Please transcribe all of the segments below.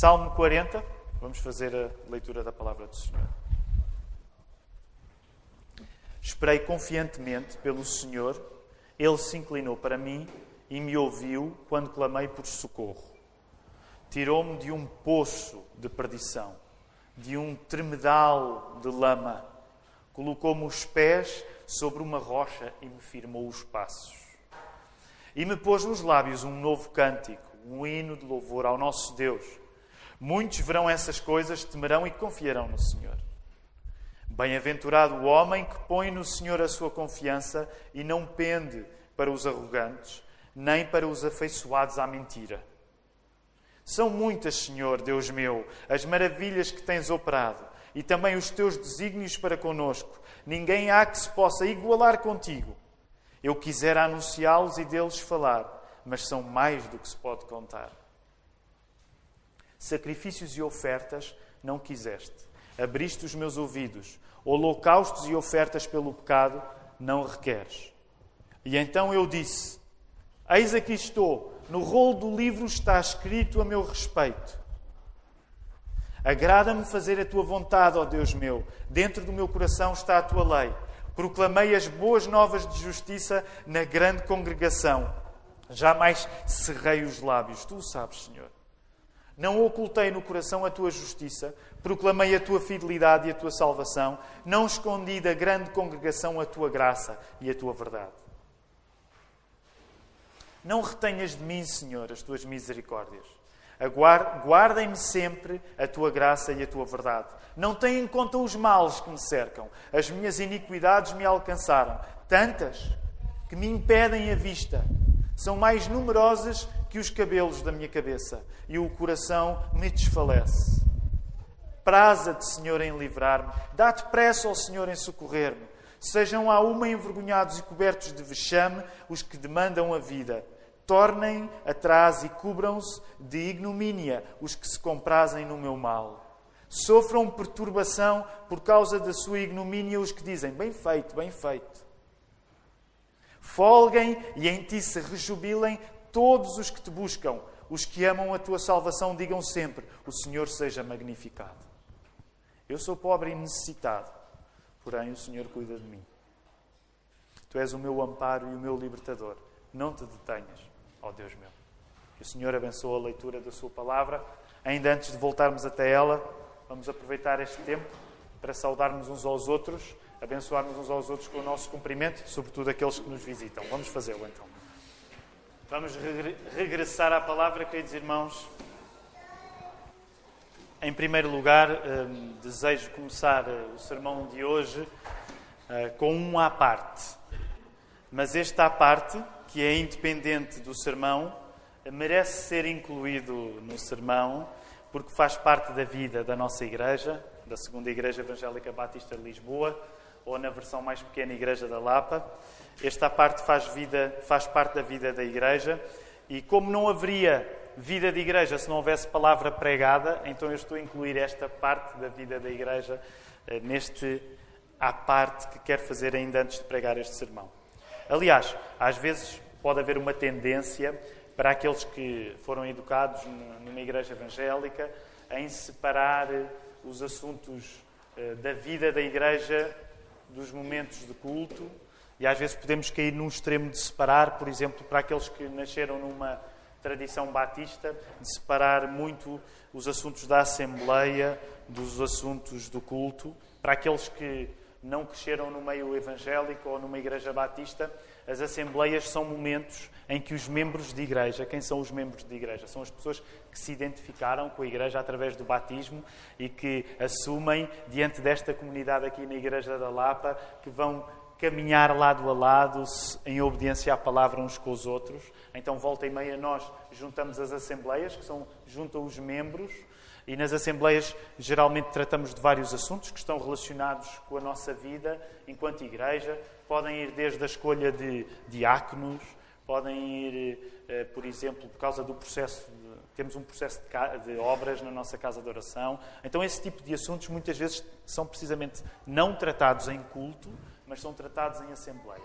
Salmo 40, vamos fazer a leitura da palavra do Senhor. Esperei confiantemente pelo Senhor, ele se inclinou para mim e me ouviu quando clamei por socorro. Tirou-me de um poço de perdição, de um tremedal de lama. Colocou-me os pés sobre uma rocha e me firmou os passos. E me pôs nos lábios um novo cântico, um hino de louvor ao nosso Deus. Muitos verão essas coisas, temerão e confiarão no Senhor. Bem-aventurado o homem que põe no Senhor a sua confiança e não pende para os arrogantes, nem para os afeiçoados à mentira. São muitas, Senhor, Deus meu, as maravilhas que tens operado e também os teus desígnios para conosco. Ninguém há que se possa igualar contigo. Eu quisera anunciá-los e deles falar, mas são mais do que se pode contar. Sacrifícios e ofertas não quiseste. Abriste os meus ouvidos. Holocaustos e ofertas pelo pecado não requeres. E então eu disse: Eis aqui estou, no rolo do livro está escrito a meu respeito. Agrada-me fazer a tua vontade, ó Deus meu. Dentro do meu coração está a tua lei. Proclamei as boas novas de justiça na grande congregação. Jamais cerrei os lábios. Tu o sabes, Senhor. Não ocultei no coração a tua justiça, proclamei a tua fidelidade e a tua salvação, não escondi da grande congregação a tua graça e a tua verdade. Não retenhas de mim, Senhor, as tuas misericórdias. Guardem-me sempre a tua graça e a tua verdade. Não tenha em conta os males que me cercam. As minhas iniquidades me alcançaram, tantas que me impedem a vista. São mais numerosas que os cabelos da minha cabeça, e o coração me desfalece. Praza-te, Senhor, em livrar-me. Dá-te pressa Senhor em socorrer-me. Sejam a uma envergonhados e cobertos de vexame os que demandam a vida tornem atrás e cubram-se de ignomínia os que se comprazem no meu mal. Sofram perturbação por causa da sua ignomínia os que dizem: Bem feito, bem feito. Folguem e em ti se rejubilem todos os que te buscam. Os que amam a tua salvação digam sempre: O Senhor seja magnificado. Eu sou pobre e necessitado, porém o Senhor cuida de mim. Tu és o meu amparo e o meu libertador. Não te detenhas ó Deus meu. Que o Senhor abençoe a leitura da Sua palavra. Ainda antes de voltarmos até ela, vamos aproveitar este tempo para saudarmos uns aos outros, abençoarmos uns aos outros com o nosso cumprimento, sobretudo aqueles que nos visitam. Vamos fazê-lo então. Vamos regressar à palavra, queridos irmãos. Em primeiro lugar, hum, desejo começar eh, o sermão de hoje eh, com um à parte. Mas este à parte que é independente do sermão, merece ser incluído no sermão, porque faz parte da vida da nossa igreja, da segunda Igreja Evangélica Batista de Lisboa, ou na versão mais pequena Igreja da Lapa. Esta parte faz, vida, faz parte da vida da igreja e como não haveria vida de igreja se não houvesse palavra pregada, então eu estou a incluir esta parte da vida da igreja eh, neste à parte que quero fazer ainda antes de pregar este sermão. Aliás, às vezes pode haver uma tendência para aqueles que foram educados numa igreja evangélica em separar eh, os assuntos eh, da vida da igreja dos momentos de culto. E às vezes podemos cair num extremo de separar, por exemplo, para aqueles que nasceram numa tradição batista, de separar muito os assuntos da Assembleia dos assuntos do culto. Para aqueles que não cresceram no meio evangélico ou numa igreja batista, as assembleias são momentos em que os membros de igreja, quem são os membros de igreja? São as pessoas que se identificaram com a igreja através do batismo e que assumem diante desta comunidade aqui na Igreja da Lapa que vão caminhar lado a lado em obediência à palavra uns com os outros. Então, volta e meia, nós juntamos as assembleias, que são juntam os membros, e nas assembleias geralmente tratamos de vários assuntos que estão relacionados com a nossa vida enquanto igreja, podem ir desde a escolha de diáconos, podem ir, eh, por exemplo, por causa do processo, de, temos um processo de, de, obras na nossa casa de oração. Então, esse tipo de assuntos muitas vezes são precisamente não tratados em culto, mas são tratados em assembleia.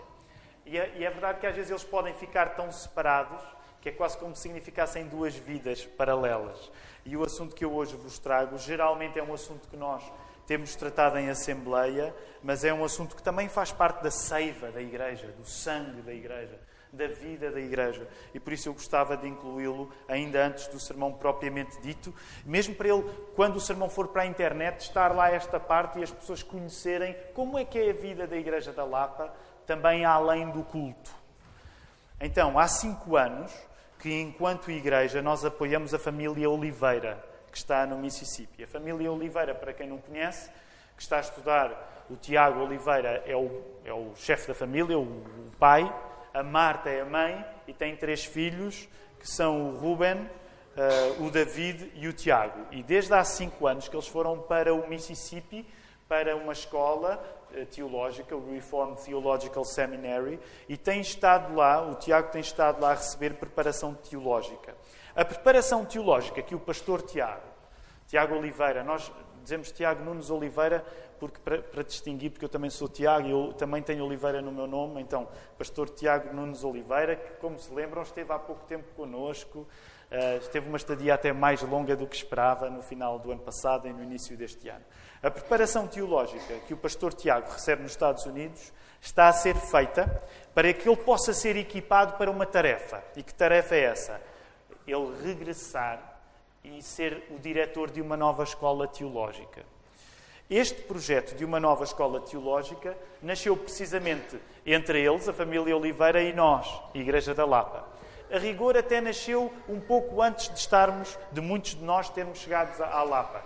E é, e é verdade que às vezes eles podem ficar tão separados que é quase como se significassem duas vidas paralelas. E o assunto que eu hoje vos trago geralmente é um assunto que nós temos tratado em Assembleia, mas é um assunto que também faz parte da seiva da Igreja, do sangue da Igreja, da vida da Igreja. E por isso eu gostava de incluí-lo ainda antes do sermão propriamente dito, mesmo para ele, quando o sermão for para a internet, estar lá esta parte e as pessoas conhecerem como é que é a vida da Igreja da Lapa, também além do culto. Então, há cinco anos que, enquanto Igreja, nós apoiamos a família Oliveira que está no Mississippi. A família Oliveira, para quem não conhece, que está a estudar, o Tiago Oliveira é o, é o chefe da família, o, o pai, a Marta é a mãe e tem três filhos, que são o Ruben, uh, o David e o Tiago. E desde há cinco anos que eles foram para o Mississippi, para uma escola teológica, o Reformed Theological Seminary, e tem estado lá, o Tiago tem estado lá a receber preparação teológica. A preparação teológica que o pastor Tiago, Tiago Oliveira, nós dizemos Tiago Nunes Oliveira porque para, para, distinguir, porque eu também sou Tiago e eu também tenho Oliveira no meu nome, então, pastor Tiago Nunes Oliveira, que, como se lembram, esteve há pouco tempo conosco, uh, esteve uma estadia até mais longa do que esperava no final do ano passado e no início deste ano. A preparação teológica que o pastor Tiago recebe nos Estados Unidos está a ser feita para que ele possa ser equipado para uma tarefa. E que tarefa é essa? ele regressar e ser o diretor de uma nova escola teológica. Este projeto de uma nova escola teológica nasceu precisamente entre eles, a família Oliveira, e nós, Igreja da Lapa. A rigor até nasceu um pouco antes de estarmos, de muitos de nós termos chegado à Lapa.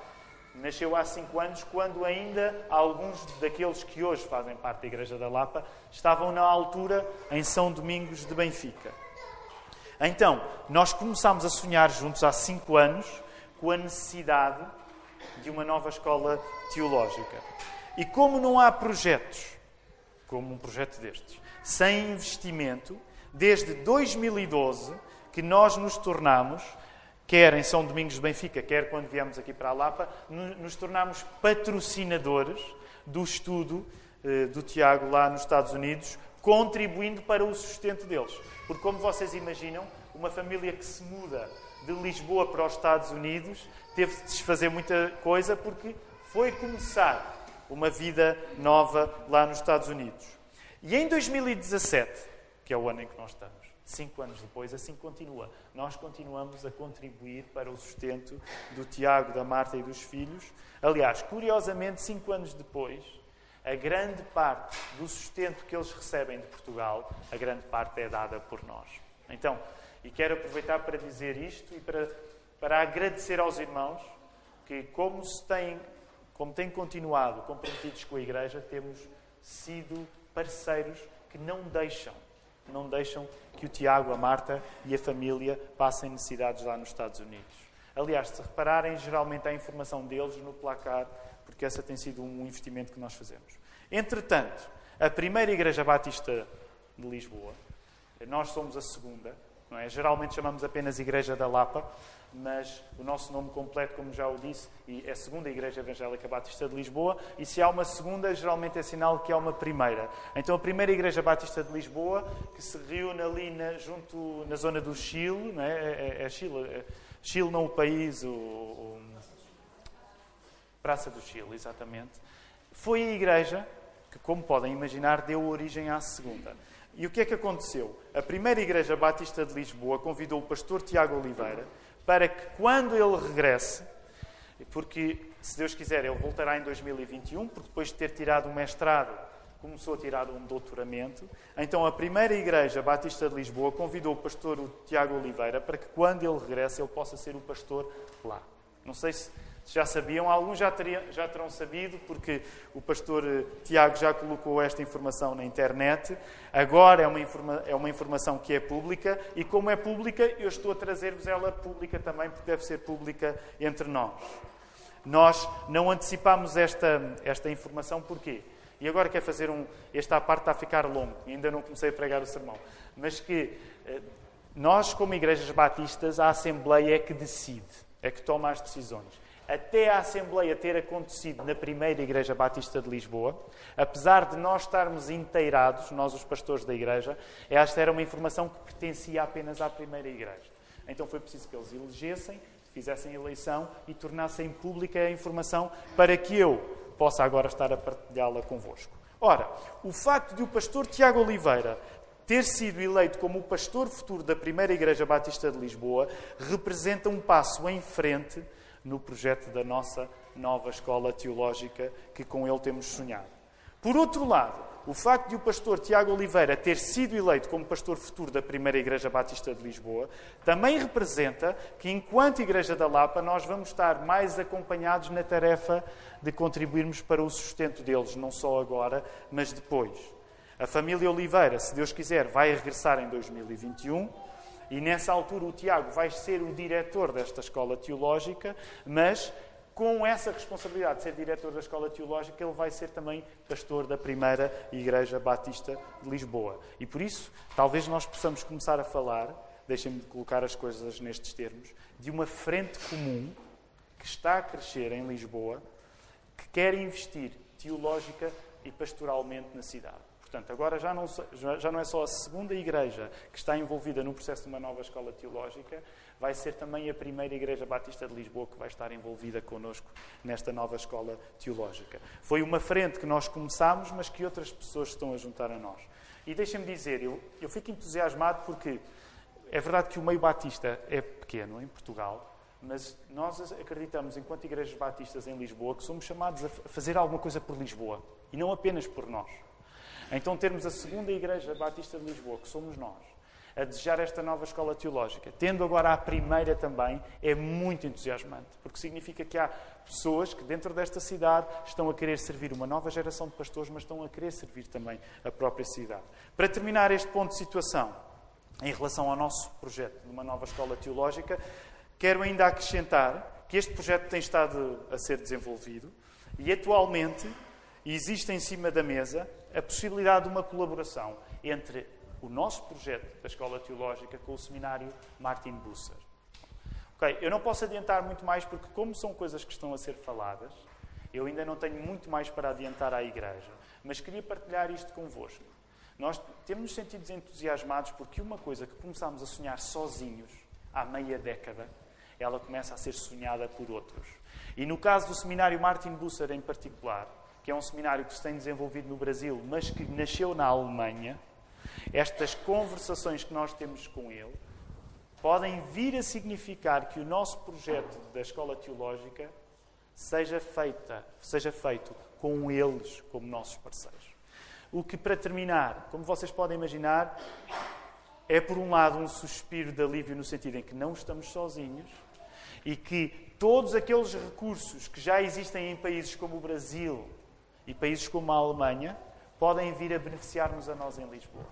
Nasceu há cinco anos, quando ainda alguns daqueles que hoje fazem parte da Igreja da Lapa estavam na altura em São Domingos de Benfica. Então, nós começámos a sonhar juntos há cinco anos com a necessidade de uma nova escola teológica. E como não há projetos, como um projeto destes, sem investimento, desde 2012 que nós nos tornamos, quer em São Domingos de Benfica, quer quando viemos aqui para a Lapa, nos tornamos patrocinadores do estudo eh, do Tiago lá nos Estados Unidos, contribuindo para o sustento deles. Porque, como vocês imaginam, uma família que se muda de Lisboa para os Estados Unidos teve de desfazer muita coisa porque foi começar uma vida nova lá nos Estados Unidos. E em 2017, que é o ano em que nós estamos, cinco anos depois, assim continua. Nós continuamos a contribuir para o sustento do Tiago, da Marta e dos filhos. Aliás, curiosamente, cinco anos depois, a grande parte do sustento que eles recebem de Portugal, a grande parte é dada por nós. Então, e quero aproveitar para dizer isto e para, para agradecer aos irmãos que, como, se têm, como têm continuado comprometidos com a Igreja, temos sido parceiros que não deixam, não deixam que o Tiago, a Marta e a família passem necessidades lá nos Estados Unidos. Aliás, se repararem, geralmente há informação deles no placar porque esse tem sido um investimento que nós fazemos. Entretanto, a primeira Igreja Batista de Lisboa, nós somos a segunda, é? Geralmente chamamos apenas Igreja da Lapa, mas o nosso nome completo, como já o disse, é a Segunda Igreja Evangélica Batista de Lisboa, e se há uma segunda, geralmente é sinal que há uma primeira. Então, a primeira Igreja Batista de Lisboa, que se reúne ali na, junto na zona do Chile, não é? É, é, é Chile, é, Chile não o país, o, o Praça do Chile, exatamente. Foi a igreja que, como podem imaginar, deu origem à segunda. E o que é que aconteceu? A primeira Igreja Batista de Lisboa convidou o pastor Tiago Oliveira para que, quando ele regresse, porque, se Deus quiser, ele voltará em 2021, porque depois de ter tirado um mestrado, começou a tirar um doutoramento. Então, a primeira Igreja Batista de Lisboa convidou o pastor Tiago Oliveira para que, quando ele regresse, ele possa ser o pastor lá. Não sei se já sabiam, alguns já, teriam, já terão sabido, porque o pastor eh, Tiago já colocou esta informação na internet. Agora é uma, informa, é uma informação que é pública, e como é pública, eu estou a trazer-vos ela pública também, porque deve ser pública entre nós. Nós não antecipamos esta, esta informação, porquê? E agora quero fazer um. Esta parte está a ficar longo, ainda não comecei a pregar o sermão. Mas que eh, nós, como igrejas batistas, a Assembleia é que decide, é que toma as decisões. Até a Assembleia ter acontecido na primeira Igreja Batista de Lisboa, apesar de nós estarmos inteirados, nós os pastores da Igreja, esta era uma informação que pertencia apenas à primeira Igreja. Então foi preciso que eles elegessem, fizessem eleição e tornassem pública a informação para que eu possa agora estar a partilhá-la convosco. Ora, o facto de o pastor Tiago Oliveira ter sido eleito como o pastor futuro da primeira Igreja Batista de Lisboa representa um passo em frente no projeto da nossa nova escola teológica que com ele temos sonhado. Por outro lado, o facto de o pastor Tiago Oliveira ter sido eleito como pastor futuro da primeira Igreja Batista de Lisboa também representa que, enquanto Igreja da Lapa, nós vamos estar mais acompanhados na tarefa de contribuirmos para o sustento deles, não só agora, mas depois. A família Oliveira, se Deus quiser, vai regressar em 2021 e nessa altura o Tiago vai ser o diretor desta escola teológica, mas com essa responsabilidade de ser diretor da escola teológica, ele vai ser também pastor da primeira Igreja Batista de Lisboa. E por isso, talvez nós possamos começar a falar, deixem-me colocar as coisas nestes termos, de uma frente comum que está a crescer em Lisboa, que quer investir teológica e pastoralmente na cidade. Portanto, agora já não, já não é só a segunda igreja que está envolvida no processo de uma nova escola teológica, vai ser também a primeira Igreja Batista de Lisboa que vai estar envolvida connosco nesta nova escola teológica. Foi uma frente que nós começámos, mas que outras pessoas estão a juntar a nós. E deixem-me dizer, eu, eu fico entusiasmado porque é verdade que o meio batista é pequeno em Portugal, mas nós acreditamos, enquanto igrejas batistas em Lisboa, que somos chamados a fazer alguma coisa por Lisboa e não apenas por nós. Então, termos a segunda Igreja Batista de Lisboa, que somos nós, a desejar esta nova escola teológica, tendo agora a primeira também, é muito entusiasmante, porque significa que há pessoas que dentro desta cidade estão a querer servir uma nova geração de pastores, mas estão a querer servir também a própria cidade. Para terminar este ponto de situação, em relação ao nosso projeto de uma nova escola teológica, quero ainda acrescentar que este projeto tem estado a ser desenvolvido e atualmente existe em cima da mesa a possibilidade de uma colaboração entre o nosso projeto da Escola Teológica com o seminário Martin Busser. Ok, eu não posso adiantar muito mais porque, como são coisas que estão a ser faladas, eu ainda não tenho muito mais para adiantar à Igreja, mas queria partilhar isto convosco. Nós temos nos sentido entusiasmados porque uma coisa que começámos a sonhar sozinhos há meia década, ela começa a ser sonhada por outros. E no caso do seminário Martin Busser em particular, que é um seminário que se tem desenvolvido no Brasil, mas que nasceu na Alemanha, estas conversações que nós temos com ele podem vir a significar que o nosso projeto da escola teológica seja, feita, seja feito com eles como nossos parceiros. O que, para terminar, como vocês podem imaginar, é, por um lado, um suspiro de alívio no sentido em que não estamos sozinhos e que todos aqueles recursos que já existem em países como o Brasil, e países como a Alemanha podem vir a beneficiar-nos a nós em Lisboa.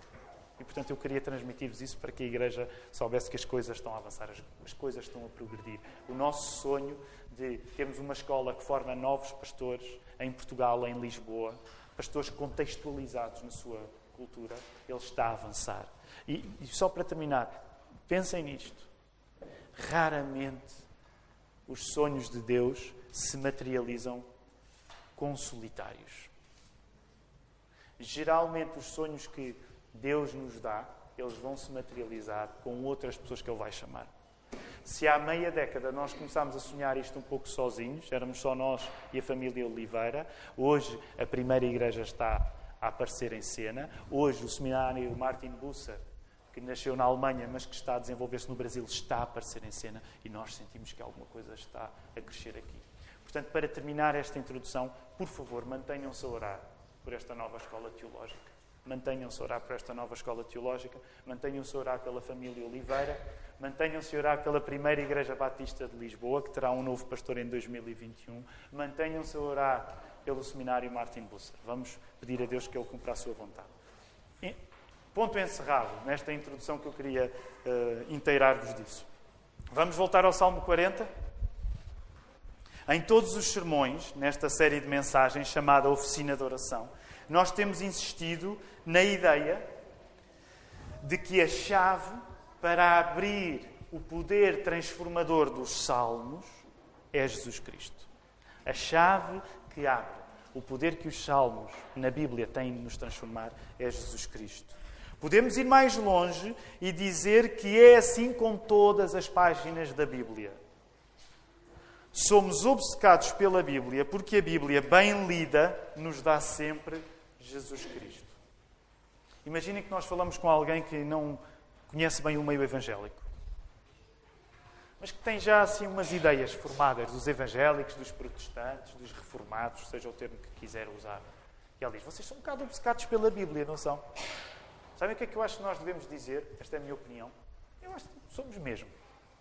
E, portanto, eu queria transmitir-vos isso para que a Igreja soubesse que as coisas estão a avançar, as coisas estão a progredir. O nosso sonho de termos uma escola que forma novos pastores em Portugal, em Lisboa, pastores contextualizados na sua cultura, ele está a avançar. E, e só para terminar, pensem nisto. Raramente os sonhos de Deus se materializam com solitários. Geralmente, os sonhos que Deus nos dá, eles vão se materializar com outras pessoas que Ele vai chamar. Se há meia década nós começámos a sonhar isto um pouco sozinhos, éramos só nós e a família Oliveira, hoje a primeira igreja está a aparecer em cena, hoje o seminário Martin Busser, que nasceu na Alemanha, mas que está a desenvolver-se no Brasil, está a aparecer em cena e nós sentimos que alguma coisa está a crescer aqui. Portanto, para terminar esta introdução, por favor, mantenham-se a orar por esta nova escola teológica. Mantenham-se a orar por esta nova escola teológica, mantenham-se a orar pela família Oliveira, mantenham-se a orar pela primeira Igreja Batista de Lisboa, que terá um novo pastor em 2021, mantenham-se a orar pelo seminário Martin Busser. Vamos pedir a Deus que Ele cumpra a sua vontade. E, ponto encerrado nesta introdução que eu queria uh, inteirar-vos disso. Vamos voltar ao Salmo 40. Em todos os sermões, nesta série de mensagens chamada Oficina de Oração, nós temos insistido na ideia de que a chave para abrir o poder transformador dos salmos é Jesus Cristo. A chave que abre o poder que os salmos na Bíblia têm de nos transformar é Jesus Cristo. Podemos ir mais longe e dizer que é assim com todas as páginas da Bíblia. Somos obcecados pela Bíblia porque a Bíblia, bem lida, nos dá sempre Jesus Cristo. Imaginem que nós falamos com alguém que não conhece bem o meio evangélico, mas que tem já assim umas ideias formadas dos evangélicos, dos protestantes, dos reformados, seja o termo que quiser usar. E ela diz: Vocês são um bocado obcecados pela Bíblia, não são? Sabem o que é que eu acho que nós devemos dizer? Esta é a minha opinião. Eu acho que somos mesmo.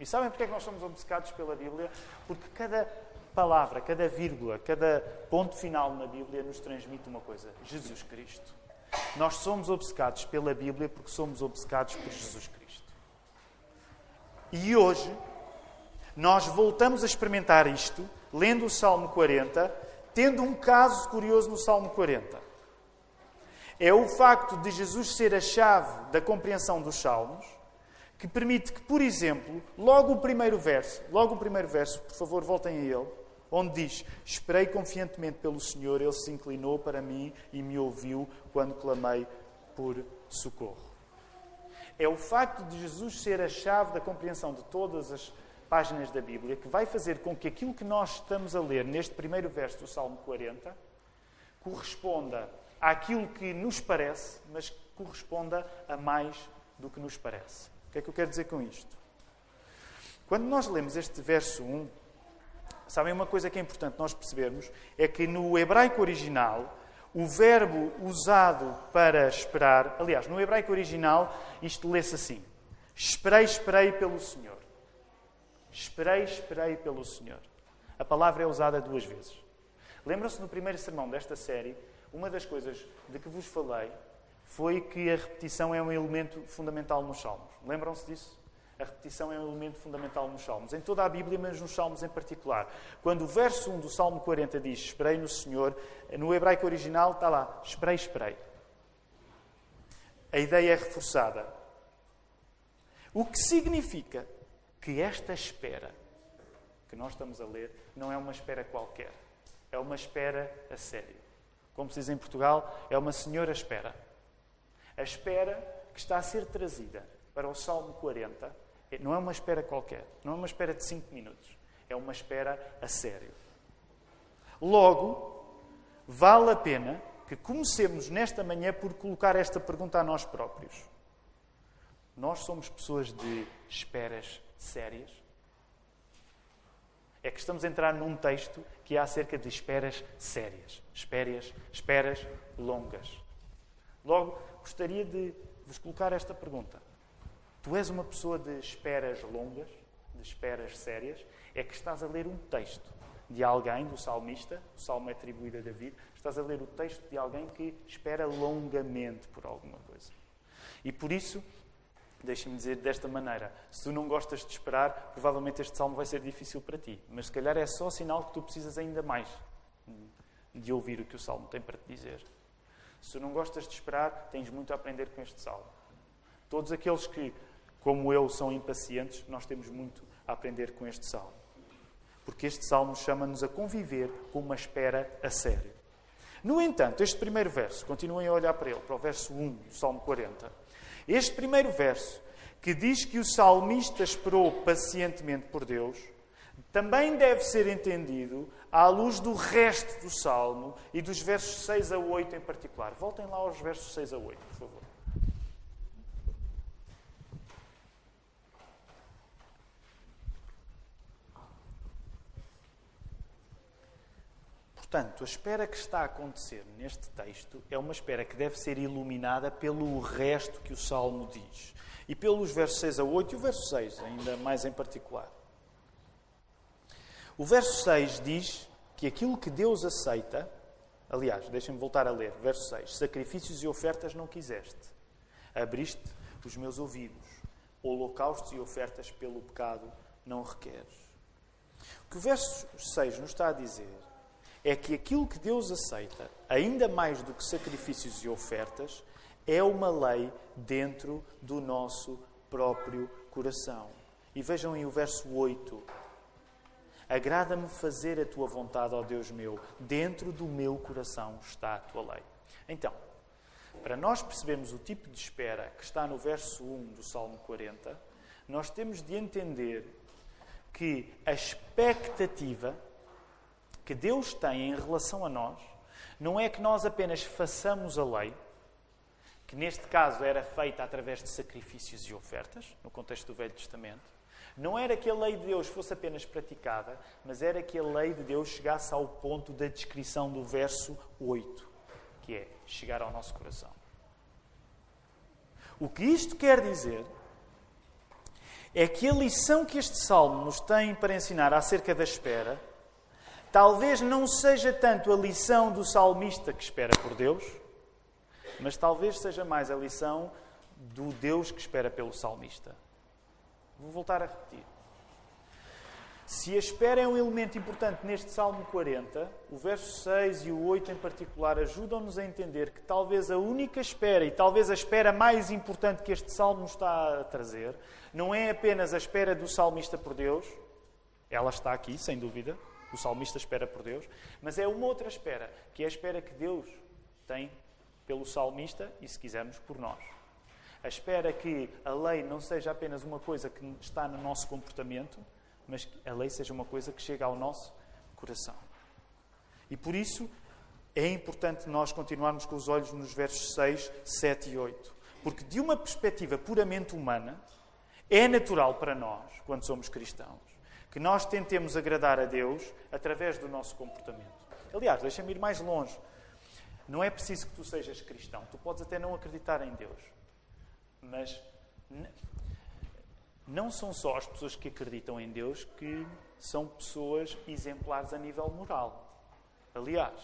E sabem porque é que nós somos obcecados pela Bíblia? Porque cada palavra, cada vírgula, cada ponto final na Bíblia nos transmite uma coisa: Jesus Cristo. Nós somos obcecados pela Bíblia porque somos obcecados por Jesus Cristo. E hoje, nós voltamos a experimentar isto, lendo o Salmo 40, tendo um caso curioso no Salmo 40 é o facto de Jesus ser a chave da compreensão dos Salmos, que permite que, por exemplo, logo o primeiro verso, logo o primeiro verso, por favor, voltem a ele, onde diz: Esperei confiantemente pelo Senhor, ele se inclinou para mim e me ouviu quando clamei por socorro. É o facto de Jesus ser a chave da compreensão de todas as páginas da Bíblia que vai fazer com que aquilo que nós estamos a ler neste primeiro verso do Salmo 40 corresponda àquilo que nos parece, mas corresponda a mais do que nos parece. O que é que eu quero dizer com isto? Quando nós lemos este verso 1, sabem uma coisa que é importante nós percebermos? É que no hebraico original, o verbo usado para esperar, aliás, no hebraico original, isto lê-se assim: Esperei, esperei pelo Senhor. Esperei, esperei pelo Senhor. A palavra é usada duas vezes. Lembram-se no primeiro sermão desta série uma das coisas de que vos falei foi que a repetição é um elemento fundamental nos Salmos. Lembram-se disso? A repetição é um elemento fundamental nos Salmos. Em toda a Bíblia, mas nos Salmos em particular. Quando o verso 1 do Salmo 40 diz Esperei no Senhor, no hebraico original está lá Esperei, esperei. A ideia é reforçada. O que significa que esta espera que nós estamos a ler não é uma espera qualquer. É uma espera a sério como se diz em Portugal, é uma senhora espera. A espera que está a ser trazida para o Salmo 40 não é uma espera qualquer, não é uma espera de 5 minutos, é uma espera a sério. Logo, vale a pena que comecemos nesta manhã por colocar esta pergunta a nós próprios. Nós somos pessoas de esperas sérias? é que estamos a entrar num texto que é acerca de esperas sérias. Esperas, esperas longas. Logo, gostaria de vos colocar esta pergunta. Tu és uma pessoa de esperas longas, de esperas sérias? É que estás a ler um texto de alguém, do salmista, o salmo é atribuído a David, estás a ler o texto de alguém que espera longamente por alguma coisa. E por isso, Deixa-me dizer desta maneira: se tu não gostas de esperar, provavelmente este salmo vai ser difícil para ti. Mas se calhar é só sinal que tu precisas ainda mais de ouvir o que o salmo tem para te dizer. Se não gostas de esperar, tens muito a aprender com este salmo. Todos aqueles que, como eu, são impacientes, nós temos muito a aprender com este salmo. Porque este salmo chama-nos a conviver com uma espera a sério. No entanto, este primeiro verso, continuem a olhar para ele, para o verso 1 do Salmo 40 este primeiro verso, que diz que o salmista esperou pacientemente por Deus, também deve ser entendido à luz do resto do salmo e dos versos 6 a 8 em particular. Voltem lá aos versos 6 a 8, por favor. Portanto, a espera que está a acontecer neste texto é uma espera que deve ser iluminada pelo resto que o Salmo diz. E pelos versos 6 a 8 e o verso 6, ainda mais em particular. O verso 6 diz que aquilo que Deus aceita, aliás, deixem-me voltar a ler, verso 6: Sacrifícios e ofertas não quiseste, abriste os meus ouvidos, holocaustos e ofertas pelo pecado não requeres. O que o verso 6 nos está a dizer é que aquilo que Deus aceita, ainda mais do que sacrifícios e ofertas, é uma lei dentro do nosso próprio coração. E vejam aí o verso 8. Agrada-me fazer a tua vontade, ó Deus meu. Dentro do meu coração está a tua lei. Então, para nós percebermos o tipo de espera que está no verso 1 do Salmo 40, nós temos de entender que a expectativa que Deus tem em relação a nós não é que nós apenas façamos a lei, que neste caso era feita através de sacrifícios e ofertas, no contexto do Velho Testamento. Não era que a lei de Deus fosse apenas praticada, mas era que a lei de Deus chegasse ao ponto da descrição do verso 8, que é chegar ao nosso coração. O que isto quer dizer é que a lição que este salmo nos tem para ensinar acerca da espera, talvez não seja tanto a lição do salmista que espera por Deus, mas talvez seja mais a lição do Deus que espera pelo salmista. Vou voltar a repetir. Se a espera é um elemento importante neste Salmo 40, o verso 6 e o 8 em particular ajudam-nos a entender que talvez a única espera e talvez a espera mais importante que este Salmo está a trazer não é apenas a espera do salmista por Deus, ela está aqui, sem dúvida, o salmista espera por Deus, mas é uma outra espera, que é a espera que Deus tem pelo salmista e, se quisermos, por nós. A espera que a lei não seja apenas uma coisa que está no nosso comportamento, mas que a lei seja uma coisa que chega ao nosso coração. E por isso é importante nós continuarmos com os olhos nos versos 6, 7 e 8. Porque, de uma perspectiva puramente humana, é natural para nós, quando somos cristãos, que nós tentemos agradar a Deus através do nosso comportamento. Aliás, deixa-me ir mais longe. Não é preciso que tu sejas cristão. Tu podes até não acreditar em Deus. Mas não são só as pessoas que acreditam em Deus que são pessoas exemplares a nível moral. Aliás,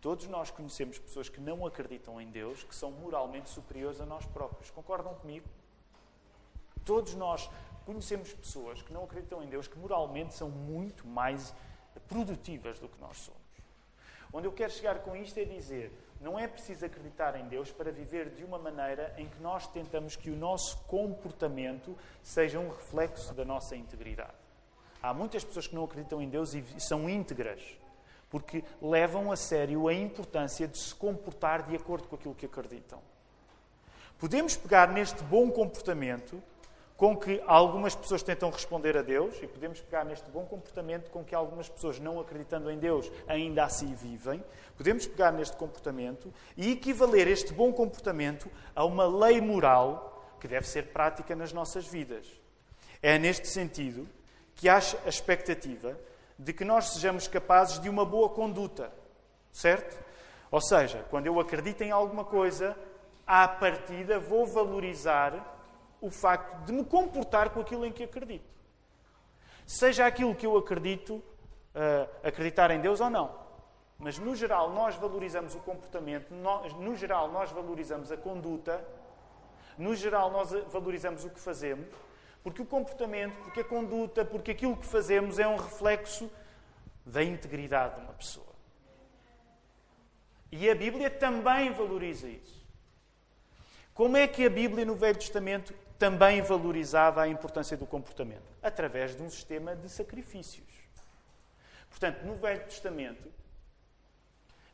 todos nós conhecemos pessoas que não acreditam em Deus, que são moralmente superiores a nós próprios. Concordam comigo? Todos nós conhecemos pessoas que não acreditam em Deus, que moralmente são muito mais produtivas do que nós somos. Onde eu quero chegar com isto é dizer: não é preciso acreditar em Deus para viver de uma maneira em que nós tentamos que o nosso comportamento seja um reflexo da nossa integridade. Há muitas pessoas que não acreditam em Deus e são íntegras, porque levam a sério a importância de se comportar de acordo com aquilo que acreditam. Podemos pegar neste bom comportamento com que algumas pessoas tentam responder a Deus, e podemos pegar neste bom comportamento com que algumas pessoas, não acreditando em Deus, ainda assim vivem, podemos pegar neste comportamento e equivaler este bom comportamento a uma lei moral que deve ser prática nas nossas vidas. É neste sentido que há a expectativa de que nós sejamos capazes de uma boa conduta, certo? Ou seja, quando eu acredito em alguma coisa, à partida vou valorizar o facto de me comportar com aquilo em que acredito. Seja aquilo que eu acredito, uh, acreditar em Deus ou não. Mas, no geral, nós valorizamos o comportamento, nós, no geral, nós valorizamos a conduta, no geral, nós valorizamos o que fazemos, porque o comportamento, porque a conduta, porque aquilo que fazemos é um reflexo da integridade de uma pessoa. E a Bíblia também valoriza isso. Como é que a Bíblia no Velho Testamento também valorizava a importância do comportamento? Através de um sistema de sacrifícios. Portanto, no Velho Testamento,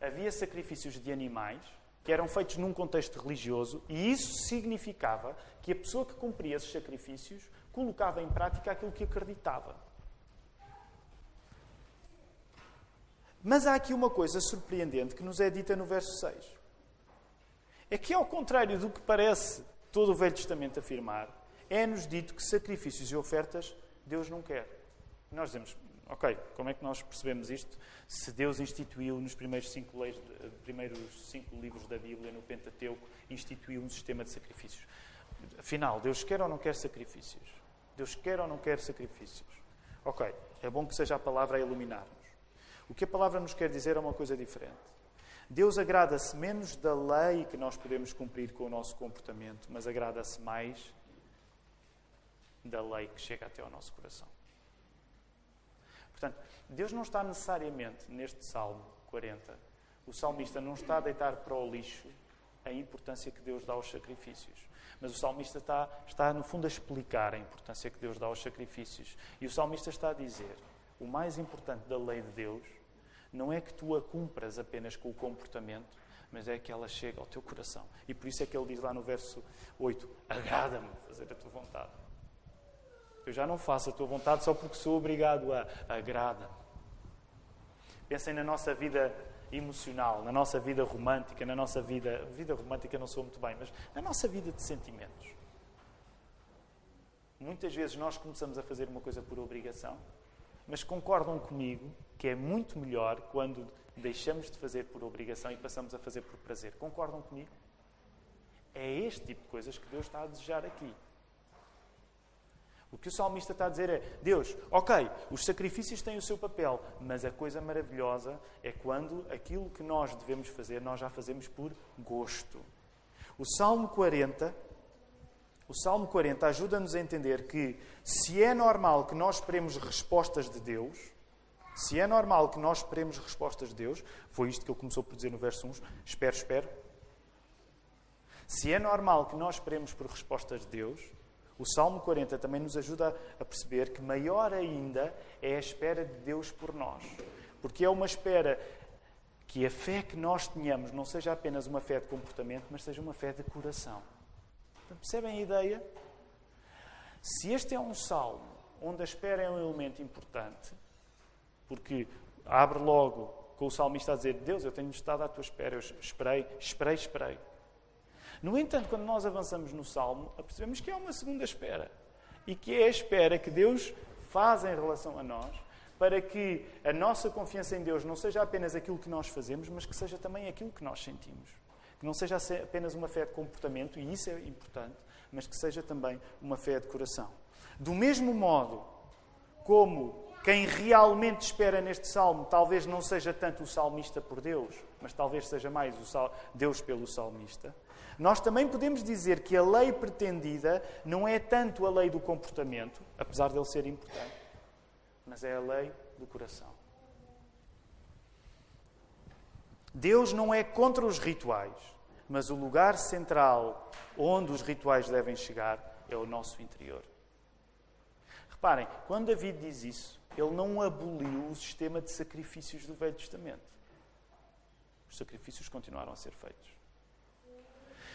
havia sacrifícios de animais que eram feitos num contexto religioso e isso significava que a pessoa que cumpria esses sacrifícios colocava em prática aquilo que acreditava. Mas há aqui uma coisa surpreendente que nos é dita no verso 6. É que, ao contrário do que parece todo o Velho Testamento afirmar, é-nos dito que sacrifícios e ofertas Deus não quer. Nós dizemos, ok, como é que nós percebemos isto? Se Deus instituiu nos primeiros cinco, leis, primeiros cinco livros da Bíblia, no Pentateuco, instituiu um sistema de sacrifícios. Afinal, Deus quer ou não quer sacrifícios? Deus quer ou não quer sacrifícios? Ok, é bom que seja a palavra a iluminar-nos. O que a palavra nos quer dizer é uma coisa diferente. Deus agrada-se menos da lei que nós podemos cumprir com o nosso comportamento, mas agrada-se mais da lei que chega até ao nosso coração. Portanto, Deus não está necessariamente neste Salmo 40, o salmista não está a deitar para o lixo a importância que Deus dá aos sacrifícios. Mas o salmista está, está, no fundo, a explicar a importância que Deus dá aos sacrifícios. E o salmista está a dizer: o mais importante da lei de Deus não é que tu a cumpras apenas com o comportamento, mas é que ela chega ao teu coração. E por isso é que ele diz lá no verso 8: Agrada-me fazer a tua vontade. Eu já não faço a tua vontade só porque sou obrigado a. Agrada-me. Pensem na nossa vida emocional, na nossa vida romântica, na nossa vida. Vida romântica não sou muito bem, mas na nossa vida de sentimentos. Muitas vezes nós começamos a fazer uma coisa por obrigação, mas concordam comigo que é muito melhor quando deixamos de fazer por obrigação e passamos a fazer por prazer. Concordam comigo? É este tipo de coisas que Deus está a desejar aqui. O que o salmista está a dizer é: Deus, ok, os sacrifícios têm o seu papel, mas a coisa maravilhosa é quando aquilo que nós devemos fazer, nós já fazemos por gosto. O Salmo 40, o Salmo 40 ajuda-nos a entender que se é normal que nós esperemos respostas de Deus, se é normal que nós esperemos respostas de Deus, foi isto que ele começou por dizer no verso 1, espero, espero. Se é normal que nós esperemos por respostas de Deus, o Salmo 40 também nos ajuda a perceber que maior ainda é a espera de Deus por nós. Porque é uma espera que a fé que nós tenhamos não seja apenas uma fé de comportamento, mas seja uma fé de coração. Percebem a ideia? Se este é um salmo onde a espera é um elemento importante, porque abre logo com o salmista a dizer: Deus, eu tenho estado à tua espera, eu esperei, esperei, esperei. No entanto, quando nós avançamos no Salmo, percebemos que há uma segunda espera. E que é a espera que Deus faz em relação a nós, para que a nossa confiança em Deus não seja apenas aquilo que nós fazemos, mas que seja também aquilo que nós sentimos. Que não seja apenas uma fé de comportamento, e isso é importante, mas que seja também uma fé de coração. Do mesmo modo como quem realmente espera neste salmo talvez não seja tanto o salmista por Deus, mas talvez seja mais o Deus pelo salmista. Nós também podemos dizer que a lei pretendida não é tanto a lei do comportamento, apesar dele ser importante, mas é a lei do coração. Deus não é contra os rituais, mas o lugar central onde os rituais devem chegar é o nosso interior. Reparem, quando David diz isso, ele não aboliu o sistema de sacrifícios do Velho Testamento. Os sacrifícios continuaram a ser feitos.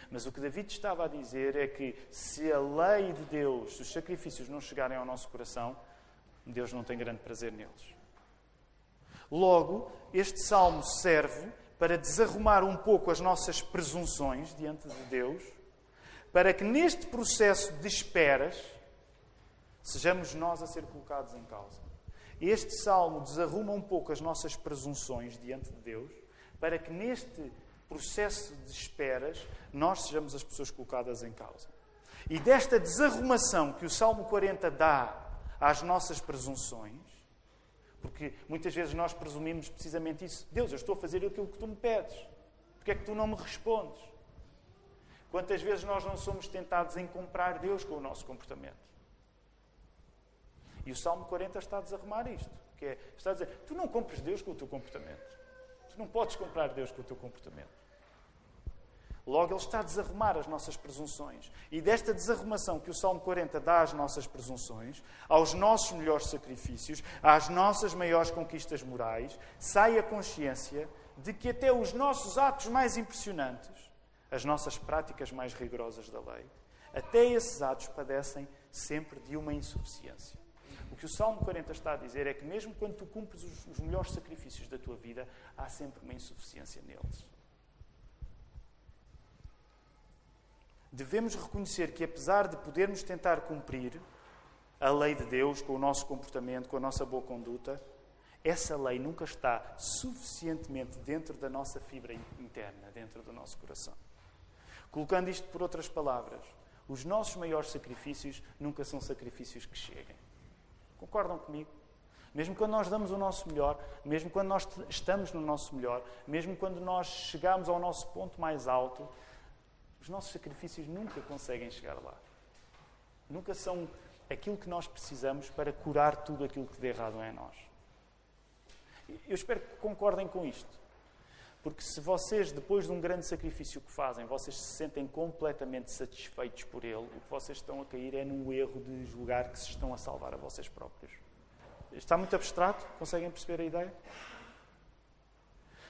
Mas o que David estava a dizer é que se a lei de Deus, se os sacrifícios não chegarem ao nosso coração, Deus não tem grande prazer neles. Logo, este salmo serve para desarrumar um pouco as nossas presunções diante de Deus, para que neste processo de esperas sejamos nós a ser colocados em causa. Este salmo desarruma um pouco as nossas presunções diante de Deus, para que neste processo de esperas, nós sejamos as pessoas colocadas em causa. E desta desarrumação que o Salmo 40 dá às nossas presunções, porque muitas vezes nós presumimos precisamente isso: Deus, eu estou a fazer aquilo que tu me pedes, porque é que tu não me respondes? Quantas vezes nós não somos tentados em comprar Deus com o nosso comportamento? E o Salmo 40 está a desarrumar isto, que é, está a dizer, tu não compres Deus com o teu comportamento. Tu não podes comprar Deus com o teu comportamento. Logo, Ele está a desarrumar as nossas presunções. E desta desarrumação que o Salmo 40 dá às nossas presunções, aos nossos melhores sacrifícios, às nossas maiores conquistas morais, sai a consciência de que até os nossos atos mais impressionantes, as nossas práticas mais rigorosas da lei, até esses atos padecem sempre de uma insuficiência. O que o Salmo 40 está a dizer é que, mesmo quando tu cumpres os, melhores sacrifícios da tua vida, há sempre uma insuficiência neles. Devemos reconhecer que, apesar de podermos tentar cumprir a lei de Deus com o nosso comportamento, com a nossa boa conduta, essa lei nunca está suficientemente dentro da nossa fibra interna, dentro do nosso coração. Colocando isto por outras palavras, os nossos maiores sacrifícios nunca são sacrifícios que cheguem. Concordam comigo? Mesmo quando nós damos o nosso melhor, mesmo quando nós estamos no nosso melhor, mesmo quando nós chegamos ao nosso ponto mais alto, os nossos sacrifícios nunca conseguem chegar lá. Nunca são aquilo que nós precisamos para curar tudo aquilo que de errado é em nós. Eu espero que concordem com isto. Porque se vocês, depois de um grande sacrifício que fazem, vocês se sentem completamente satisfeitos por ele, o que vocês estão a cair é no erro de julgar que se estão a salvar a vocês próprios. Está muito abstrato? Conseguem perceber a ideia?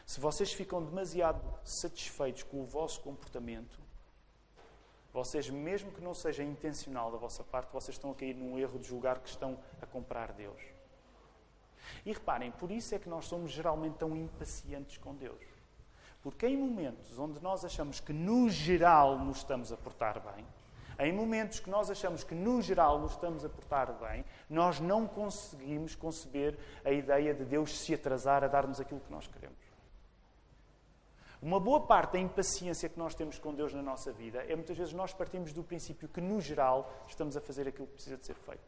Se vocês ficam demasiado satisfeitos com o vosso comportamento, vocês, mesmo que não seja intencional da vossa parte, vocês estão a cair num erro de julgar que estão a comprar Deus. E reparem, por isso é que nós somos geralmente tão impacientes com Deus. Porque em momentos onde nós achamos que no geral nos estamos a portar bem, em momentos que nós achamos que no geral nos estamos a portar bem, nós não conseguimos conceber a ideia de Deus se atrasar a dar-nos aquilo que nós queremos. Uma boa parte da impaciência que nós temos com Deus na nossa vida é muitas vezes nós partimos do princípio que, no geral, estamos a fazer aquilo que precisa de ser feito.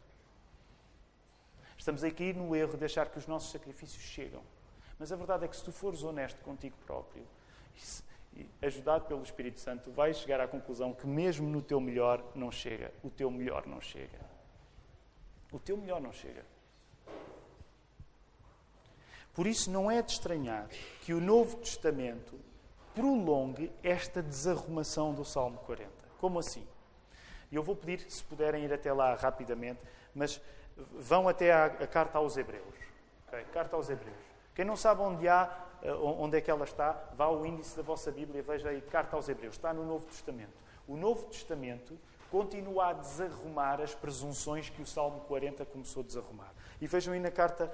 Estamos a cair no erro de achar que os nossos sacrifícios chegam. Mas a verdade é que se tu fores honesto contigo próprio, ajudado pelo Espírito Santo, vais chegar à conclusão que mesmo no teu melhor não chega. O teu melhor não chega. O teu melhor não chega. Por isso não é de estranhar que o Novo Testamento prolongue esta desarrumação do Salmo 40. Como assim? E eu vou pedir, se puderem ir até lá rapidamente, mas vão até a, carta aos Hebreus. Okay? Carta aos Hebreus. Quem não sabe onde há, eh, onde é que ela está, vá ao índice da vossa Bíblia e veja aí Carta aos Hebreus. Está no Novo Testamento. O Novo Testamento continua a desarrumar as presunções que o Salmo 40 começou a desarrumar. E vejam aí na carta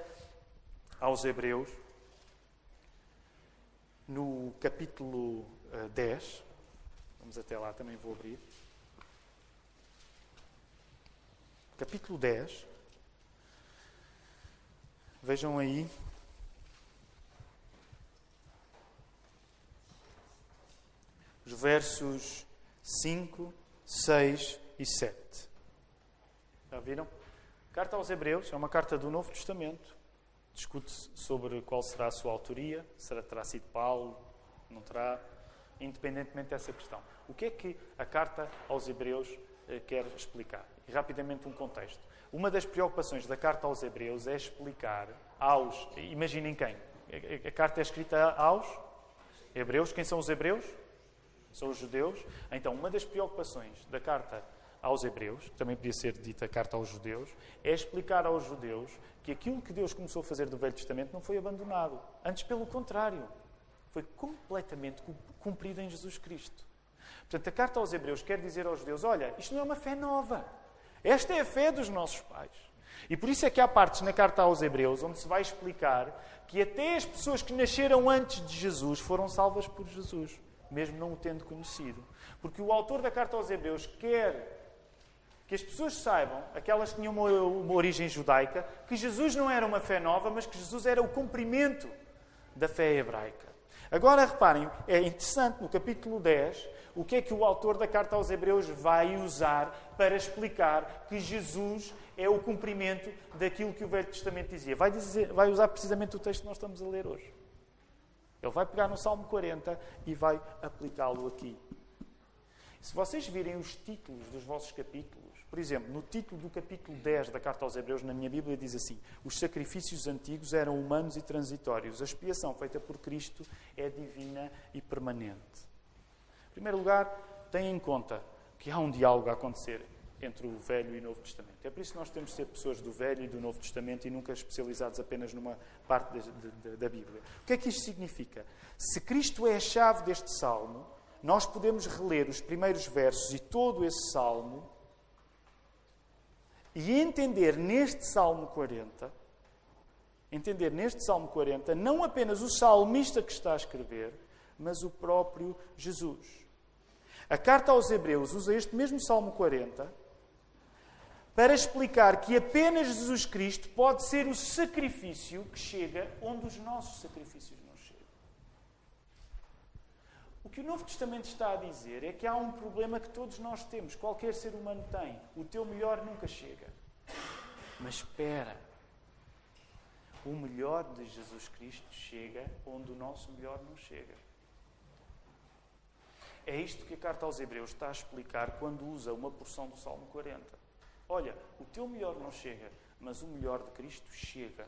aos Hebreus, no capítulo 10. Eh, Vamos até lá, também vou abrir. Capítulo 10. Vejam aí. Os versos 5, 6 e 7. Já viram? Carta aos Hebreus é uma carta do Novo Testamento Discute-se sobre qual será a sua autoria, será terá sido Paulo, não terá, independentemente dessa questão. O que é que a carta aos Hebreus eh, quer explicar? E rapidamente um contexto. Uma das preocupações da carta aos Hebreus é explicar aos. Imaginem quem? A carta é escrita aos Hebreus. Quem são os Hebreus? São os judeus. Então, uma das preocupações da carta aos Hebreus, que também podia ser dita carta aos judeus, é explicar aos judeus que aquilo que Deus começou a fazer do Velho Testamento não foi abandonado. Antes, pelo contrário, foi completamente cumprido em Jesus Cristo. Portanto, a carta aos Hebreus quer dizer aos judeus: olha, isto não é uma fé nova. Esta é a fé dos nossos pais. E por isso é que há partes na carta aos Hebreus onde se vai explicar que até as pessoas que nasceram antes de Jesus foram salvas por Jesus, mesmo não o tendo conhecido. Porque o autor da carta aos Hebreus quer que as pessoas saibam, aquelas que tinham uma, uma, origem judaica, que Jesus não era uma fé nova, mas que Jesus era o cumprimento da fé hebraica. Agora reparem, é interessante no capítulo 10 o que é que o autor da carta aos Hebreus vai usar para explicar que Jesus é o cumprimento daquilo que o Velho Testamento dizia. Vai, dizer, vai usar precisamente o texto que nós estamos a ler hoje. Ele vai pegar no Salmo 40 e vai aplicá-lo aqui. Se vocês virem os títulos dos vossos capítulos, por exemplo, no título do capítulo 10 da Carta aos Hebreus, na minha Bíblia, diz assim: Os sacrifícios antigos eram humanos e transitórios. A expiação feita por Cristo é divina e permanente. Em primeiro lugar, tenha em conta que há um diálogo a acontecer entre o Velho e o Novo Testamento. É por isso que nós temos de ser pessoas do Velho e do Novo Testamento e nunca especializados apenas numa parte da, da Bíblia. O que é que isto significa? Se Cristo é a chave deste salmo, nós podemos reler os primeiros versos e todo esse salmo e entender neste Salmo 40, entender neste Salmo 40, não apenas o salmista que está a escrever, mas o próprio Jesus. A carta aos Hebreus usa este mesmo Salmo 40 para explicar que apenas Jesus Cristo pode ser o sacrifício que chega onde os nossos sacrifícios que o Novo Testamento está a dizer é que há um problema que todos nós temos, qualquer ser humano tem. O teu melhor nunca chega. Mas espera. O melhor de Jesus Cristo chega onde o nosso melhor não chega. É isto que a carta aos Hebreus está a explicar quando usa uma porção do Salmo 40. Olha, o teu melhor não chega, mas o melhor de Cristo chega.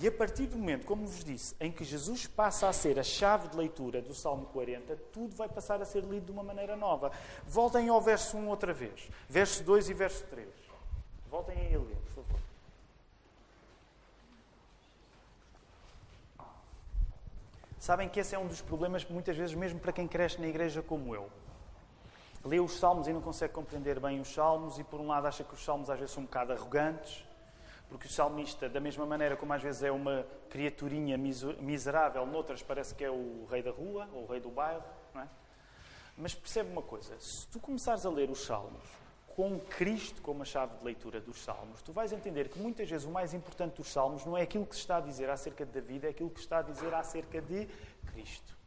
E a partir do momento, como vos disse, em que Jesus passa a ser a chave de leitura do Salmo 40, tudo vai passar a ser lido de uma maneira nova. Voltem ao verso 1 outra vez. Verso 2 e verso 3. Voltem a ler, por favor. Sabem que esse é um dos problemas, muitas vezes, mesmo para quem cresce na igreja como eu. Lê os salmos e não consegue compreender bem os salmos, e por um lado acha que os salmos às vezes são um bocado arrogantes, porque o salmista, da mesma maneira como às vezes é uma criaturinha miserável, noutras parece que é o rei da rua, ou o rei do bairro, é? Mas percebe uma coisa: se tu começares a ler os salmos com Cristo como a chave de leitura dos Salmos, tu vais entender que muitas vezes o mais importante dos Salmos não é aquilo que se está a dizer acerca de David, é aquilo que se está a dizer acerca de Cristo.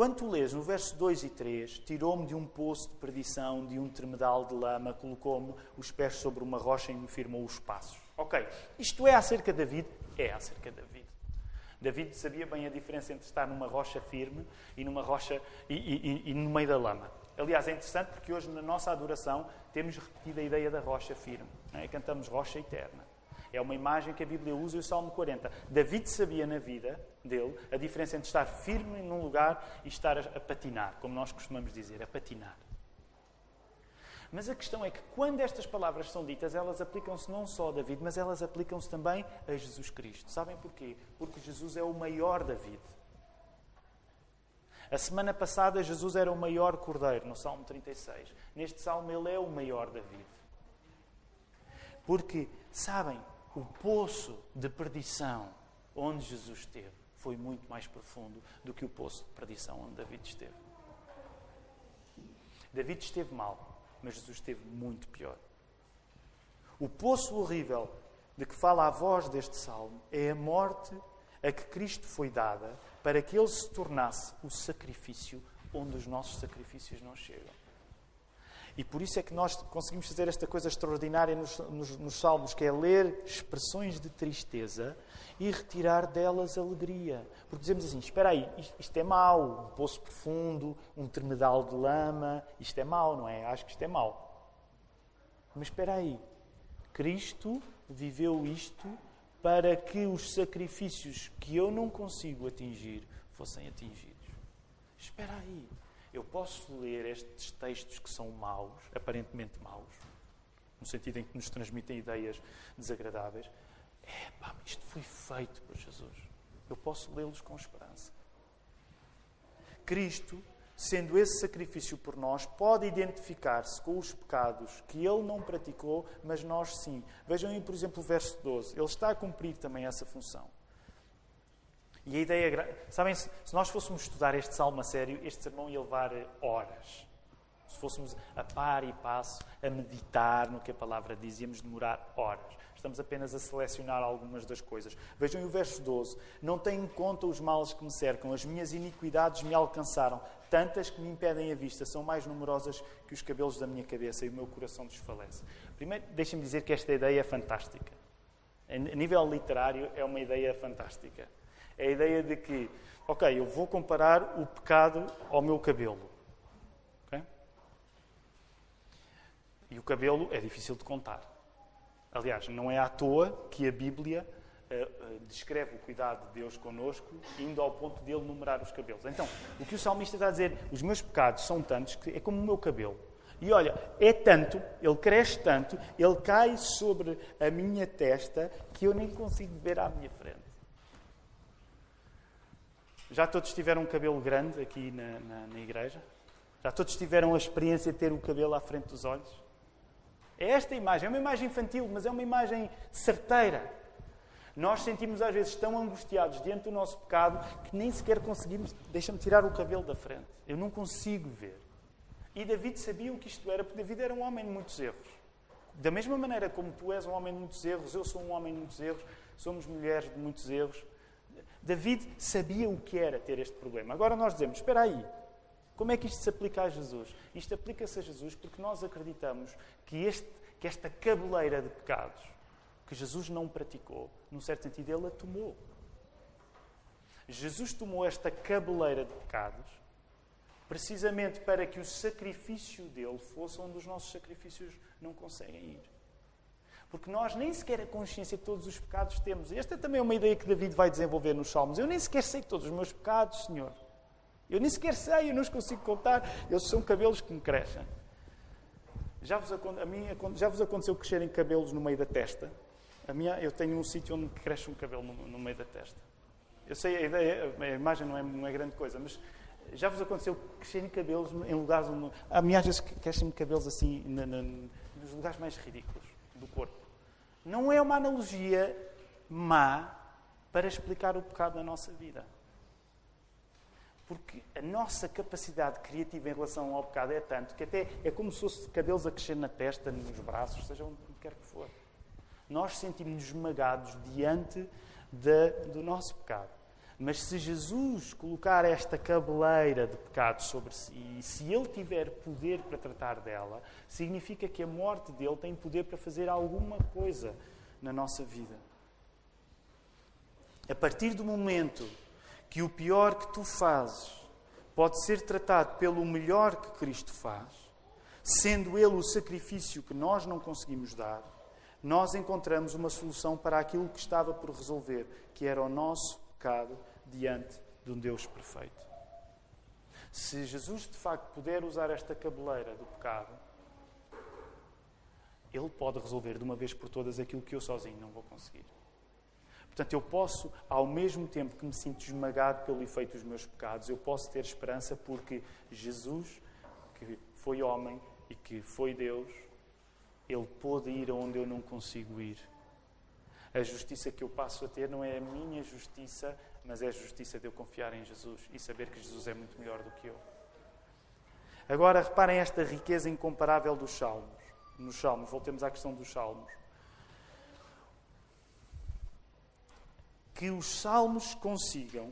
Quando tu lês no verso 2 e 3, tirou-me de um poço de perdição, de um tremedal de lama, colocou-me os pés sobre uma rocha e me firmou os passos. Ok, isto é acerca de David? É acerca de David. David sabia bem a diferença entre estar numa rocha firme e numa rocha e, e, e, no meio da lama. Aliás, é interessante porque hoje na nossa adoração temos repetido a ideia da rocha firme. É? Cantamos rocha eterna. É uma imagem que a Bíblia usa e o Salmo 40. David sabia na vida dele a diferença entre estar firme num lugar e estar a patinar, como nós costumamos dizer, a patinar. Mas a questão é que quando estas palavras são ditas, elas aplicam-se não só a David, mas elas aplicam-se também a Jesus Cristo. Sabem porquê? Porque Jesus é o maior David. A semana passada, Jesus era o maior cordeiro, no Salmo 36. Neste salmo, ele é o maior David. Porque, sabem, o poço de perdição onde Jesus esteve foi muito mais profundo do que o poço de perdição onde David esteve. David esteve mal, mas Jesus esteve muito pior. O poço horrível de que fala a voz deste salmo é a morte a que Cristo foi dada para que ele se tornasse o sacrifício onde os nossos sacrifícios não chegam. E por isso é que nós conseguimos fazer esta coisa extraordinária nos, nos, nos, Salmos, que é ler expressões de tristeza e retirar delas alegria. Porque dizemos assim: espera aí, isto, é mau, um poço profundo, um termedal de lama, isto é mau, não é? Acho que isto é mau. Mas espera aí, Cristo viveu isto para que os sacrifícios que eu não consigo atingir fossem atingidos. Espera aí. Eu posso ler estes textos que são maus, aparentemente maus, no sentido em que nos transmitem ideias desagradáveis. É, pá, isto foi feito por Jesus. Eu posso lê-los com esperança. Cristo sendo esse sacrifício por nós, pode identificar-se com os pecados que ele não praticou, mas nós sim. Vejam aí, por exemplo, o verso 12. Ele está a cumprir também essa função. E a ideia. Sabem, se nós fôssemos estudar este salmo a sério, este sermão ia levar horas. Se fôssemos a par e passo a meditar no que a palavra diz, íamos demorar horas. Estamos apenas a selecionar algumas das coisas. Vejam o verso 12. Não tenho em conta os males que me cercam, as minhas iniquidades me alcançaram, tantas que me impedem a vista, são mais numerosas que os cabelos da minha cabeça e o meu coração desfalece. Primeiro, deixem-me dizer que esta ideia é fantástica. A nível literário, é uma ideia fantástica. É a ideia de que, ok, eu vou comparar o pecado ao meu cabelo. Okay? E o cabelo é difícil de contar. Aliás, não é à toa que a Bíblia uh, uh, descreve o cuidado de Deus conosco, indo ao ponto de ele numerar os cabelos. Então, o que o salmista está a dizer, os meus pecados são tantos que é como o meu cabelo. E olha, é tanto, ele cresce tanto, ele cai sobre a minha testa que eu nem consigo ver à minha frente. Já todos tiveram um cabelo grande aqui na, na, na igreja? Já todos tiveram a experiência de ter o cabelo à frente dos olhos? É esta imagem, é uma imagem infantil, mas é uma imagem certeira. Nós sentimos às vezes tão angustiados diante do nosso pecado que nem sequer conseguimos. Deixa-me tirar o cabelo da frente. Eu não consigo ver. E David sabia o que isto era, porque David era um homem de muitos erros. Da mesma maneira como tu és um homem de muitos erros, eu sou um homem de muitos erros, somos mulheres de muitos erros. David sabia o que era ter este problema. Agora nós dizemos: espera aí, como é que isto se aplica a Jesus? Isto aplica-se a Jesus porque nós acreditamos que, este, que esta cabeleira de pecados que Jesus não praticou, num certo sentido, ele a tomou. Jesus tomou esta cabeleira de pecados precisamente para que o sacrifício dele fosse onde os nossos sacrifícios não conseguem ir. Porque nós nem sequer a consciência de todos os pecados temos. Esta é também uma ideia que David vai desenvolver nos Salmos. Eu nem sequer sei todos os meus pecados, Senhor. Eu nem sequer sei, eu não os consigo contar. Eles são cabelos que me crescem. Já vos, a mim, já vos aconteceu crescerem cabelos no meio da testa? A minha, eu tenho um sítio onde cresce um cabelo no, no, meio da testa. Eu sei, a, ideia, a imagem não é, não é grande coisa, mas já vos aconteceu crescerem cabelos em lugares onde. A mim às vezes crescem cabelos assim na, na, nos lugares mais ridículos do corpo. Não é uma analogia má para explicar o pecado na nossa vida. Porque a nossa capacidade criativa em relação ao pecado é tanto que até é como se fosse cabelos a crescer na testa, nos braços, seja onde quer que for. Nós sentimos-nos esmagados diante de, do nosso pecado. Mas se Jesus colocar esta cabeleira de pecados sobre si, e se ele tiver poder para tratar dela, significa que a morte dele tem poder para fazer alguma coisa na nossa vida. A partir do momento que o pior que tu fazes pode ser tratado pelo melhor que Cristo faz, sendo Ele o sacrifício que nós não conseguimos dar, nós encontramos uma solução para aquilo que estava por resolver, que era o nosso pecado diante de um Deus perfeito. Se Jesus de facto puder usar esta cabeleira do pecado, Ele pode resolver de uma vez por todas aquilo que eu sozinho não vou conseguir. Portanto, eu posso, ao mesmo tempo que me sinto esmagado pelo efeito dos meus pecados, eu posso ter esperança porque Jesus, que foi homem e que foi Deus, ele pôde ir aonde eu não consigo ir. A justiça que eu passo a ter não é a minha justiça, mas é a justiça de eu confiar em Jesus e saber que Jesus é muito melhor do que eu. Agora, reparem esta riqueza incomparável dos Salmos. Nos Salmos, voltemos à questão dos Salmos. que os salmos consigam,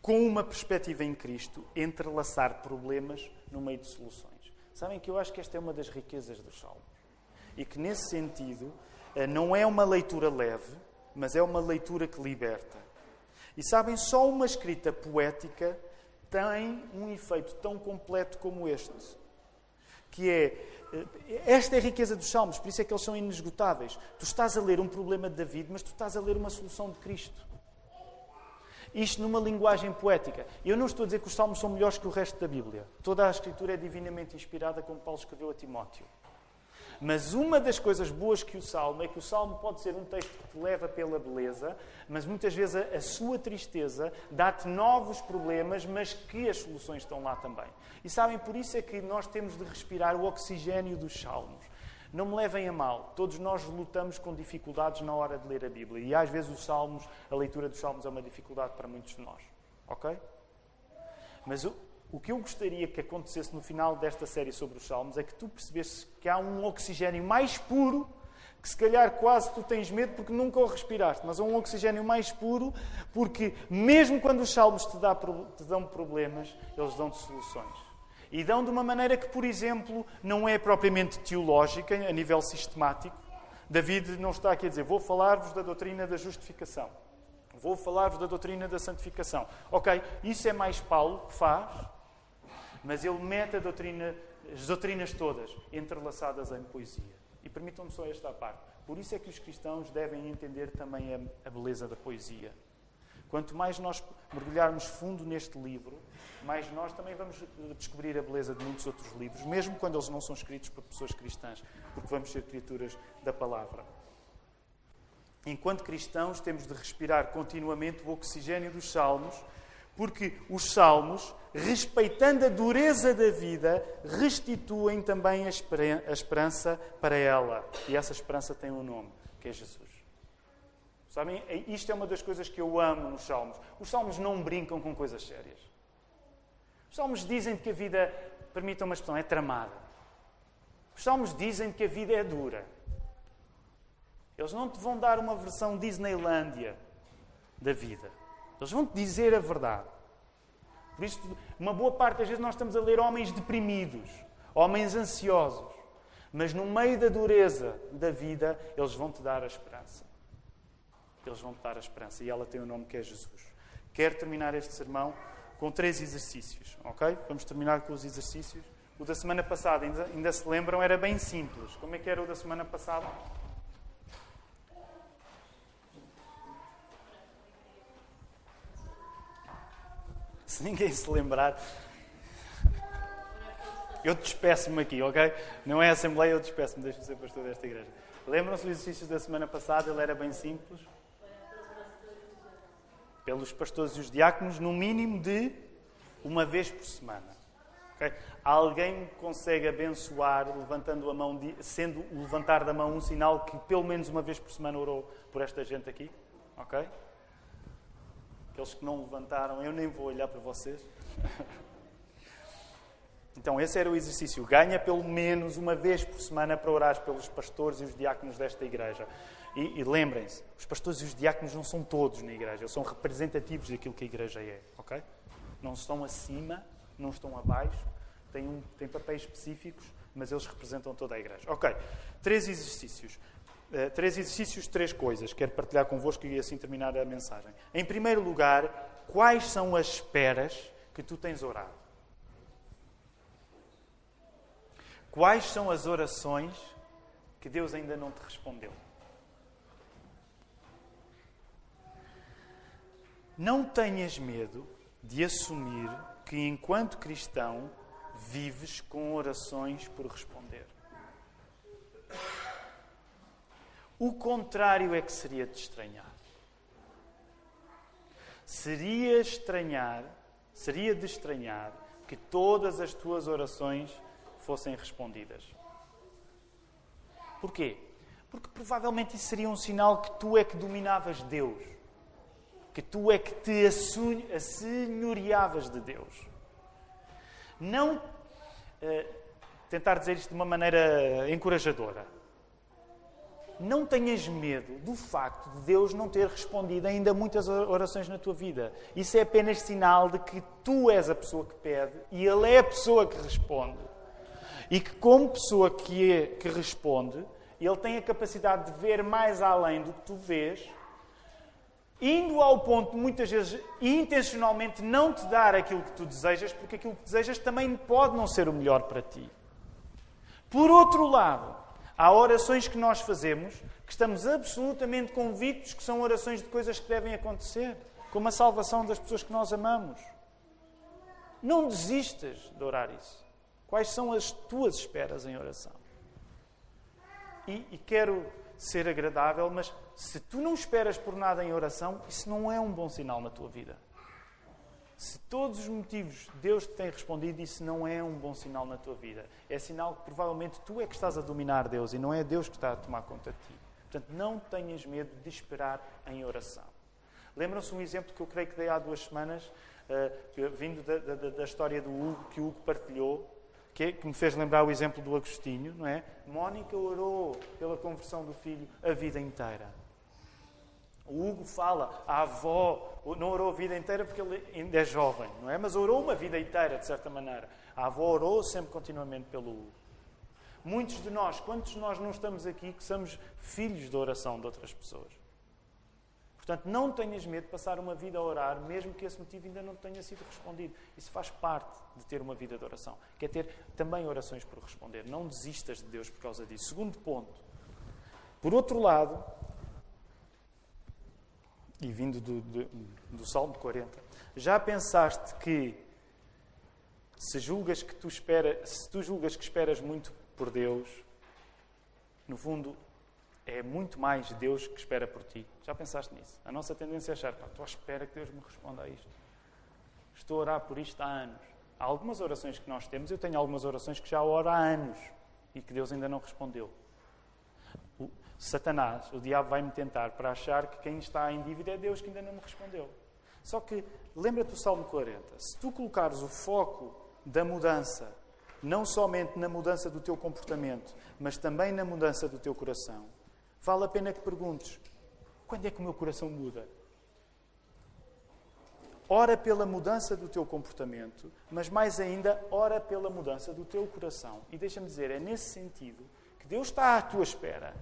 com uma perspectiva em Cristo, entrelaçar problemas no meio de soluções. Sabem que eu acho que esta é uma das riquezas dos salmos. E que, nesse sentido, não é uma leitura leve, mas é uma leitura que liberta. E sabem, só uma escrita poética tem um efeito tão completo como este. Que é eh, esta é a riqueza dos Salmos, por isso é que eles são inesgotáveis. Tu estás a ler um problema de David, mas tu estás a ler uma solução de Cristo. Isto numa linguagem poética. Eu não estou a dizer que os Salmos são melhores que o resto da Bíblia. Toda a Escritura é divinamente inspirada, como Paulo escreveu a Timóteo. Mas uma das coisas boas que o Salmo é que o Salmo pode ser um texto que te leva pela beleza, mas muitas vezes a, a sua tristeza dá-te novos problemas, mas que as soluções estão lá também. E sabem, por isso é que nós temos de respirar o oxigênio dos Salmos. Não me levem a mal, todos nós lutamos com dificuldades na hora de ler a Bíblia e às vezes os Salmos, a leitura dos Salmos é uma dificuldade para muitos de nós. Ok? Mas o, que eu gostaria que acontecesse no final desta série sobre os Salmos é que tu percebesses que há um oxigênio mais puro que se calhar quase tu tens medo porque nunca o respiraste, mas é um oxigênio mais puro porque mesmo quando os salmos te, dá, te dão problemas, eles dão-te soluções. E dão de uma maneira que, por exemplo, não é propriamente teológica, a nível sistemático. David não está aqui a dizer, vou falar-vos da doutrina da justificação. Vou falar-vos da doutrina da santificação. Ok, isso é mais Paulo que faz, mas ele mete doutrina, as doutrinas todas entrelaçadas em poesia. E permitam-me só esta parte. Por isso é que os cristãos devem entender também a, a beleza da poesia. Quanto mais nós mergulharmos fundo neste livro, mais nós também vamos descobrir a beleza de muitos outros livros, mesmo quando eles não são escritos por pessoas cristãs, porque vamos ser criaturas da palavra. Enquanto cristãos, temos de respirar continuamente o oxigênio dos salmos porque os salmos, respeitando a dureza da vida, restituem também a esperança para ela. E essa esperança tem um nome, que é Jesus. Sabem, é, isto é uma das coisas que eu amo nos salmos. Os salmos não brincam com coisas sérias. Os salmos dizem que a vida, permitam uma expressão, é tramada. Os salmos dizem que a vida é dura. Eles não te vão dar uma versão Disneylândia da vida. Eles vão te dizer a verdade. Por isso, uma boa parte das vezes nós estamos a ler homens deprimidos, homens ansiosos, mas no meio da dureza da vida, eles vão te dar a esperança. Eles vão te dar a esperança e ela tem o um nome que é Jesus. Quero terminar este sermão com três exercícios, ok? Vamos terminar com os exercícios. O da semana passada, ainda, ainda se lembram, era bem simples. Como é que era o da semana passada? Se ninguém se lembrar, eu despeço-me aqui, ok? Não é Assembleia, eu despeço-me, deixo-me ser pastor desta igreja. Lembram-se do exercício da semana passada? Ele era bem simples. Pelos pastores e os diáconos, no mínimo de uma vez por semana. Okay? Alguém consegue abençoar levantando a mão, sendo o levantar da mão um sinal que pelo menos uma vez por semana orou por esta gente aqui? Ok? Aqueles que não levantaram, eu nem vou olhar para vocês. Então, esse era o exercício. Ganha pelo menos uma vez por semana para orar pelos pastores e os diáconos desta igreja. E, e lembrem-se, os pastores e os diáconos não são todos na igreja, eles são representativos daquilo que a igreja é, ok? Não estão acima, não estão abaixo, têm, um, têm papéis específicos, mas eles representam toda a igreja. Ok, três exercícios. Uh, três exercícios, três coisas. Quero partilhar convosco e assim terminar a mensagem. Em primeiro lugar, quais são as esperas que tu tens orado? Quais são as orações que Deus ainda não te respondeu? Não tenhas medo de assumir que, enquanto cristão, vives com orações por responder. O contrário é que seria de estranhar. Seria estranhar, seria de estranhar que todas as tuas orações fossem respondidas. Porquê? Porque provavelmente isso seria um sinal que tu é que dominavas Deus. Que tu é que te assenhoreavas de Deus. Não uh, tentar dizer isto de uma maneira encorajadora. Não tenhas medo do facto de Deus não ter respondido ainda muitas orações na tua vida. Isso é apenas sinal de que tu és a pessoa que pede e Ele é a pessoa que responde. E que, como pessoa que, é, que responde, Ele tem a capacidade de ver mais além do que tu vês indo ao ponto, muitas vezes, intencionalmente não te dar aquilo que tu desejas, porque aquilo que desejas também pode não ser o melhor para ti. Por outro lado, há orações que nós fazemos que estamos absolutamente convictos que são orações de coisas que devem acontecer, como a salvação das pessoas que nós amamos. Não desistas de orar isso. Quais são as tuas esperas em oração? E, e quero ser agradável, mas se tu não esperas por nada em oração, isso não é um bom sinal na tua vida. Se todos os motivos Deus te tem respondido, isso não é um bom sinal na tua vida. É sinal que provavelmente tu é que estás a dominar Deus e não é Deus que está a tomar conta de ti. Portanto, não tenhas medo de esperar em oração. Lembram-se um exemplo que eu creio que dei há duas semanas, uh, vindo da, da, da história do Hugo, que o Hugo partilhou, que, que, me fez lembrar o exemplo do Agostinho, não é? Mónica orou pela conversão do filho a vida inteira. O Hugo fala, a avó não orou a vida inteira porque ele ainda é jovem, não é? Mas orou uma vida inteira, de certa maneira. A avó orou sempre continuamente pelo Hugo. Muitos de nós, quantos de nós não estamos aqui que somos filhos da oração de outras pessoas? Portanto, não tenhas medo de passar uma vida a orar, mesmo que esse motivo ainda não tenha sido respondido. Isso faz parte de ter uma vida de oração. Quer ter também orações por responder. Não desistas de Deus por causa disso. Segundo ponto. Por outro lado, e vindo do, do, do Salmo 40, já pensaste que se julgas que tu espera, se tu julgas que esperas muito por Deus, no fundo é muito mais Deus que espera por ti. Já pensaste nisso? A nossa tendência é achar, estou à espera que Deus me responda a isto. Estou a orar por isto há anos. Há algumas orações que nós temos, eu tenho algumas orações que já oro há anos e que Deus ainda não respondeu. Satanás, o diabo, vai-me tentar para achar que quem está em dívida é Deus que ainda não me respondeu. Só que, lembra-te do Salmo 40. Se tu colocares o foco da mudança, não somente na mudança do teu comportamento, mas também na mudança do teu coração, vale a pena que perguntes: quando é que o meu coração muda? Ora pela mudança do teu comportamento, mas mais ainda, ora pela mudança do teu coração. E deixa-me dizer, é nesse sentido que Deus está à tua espera.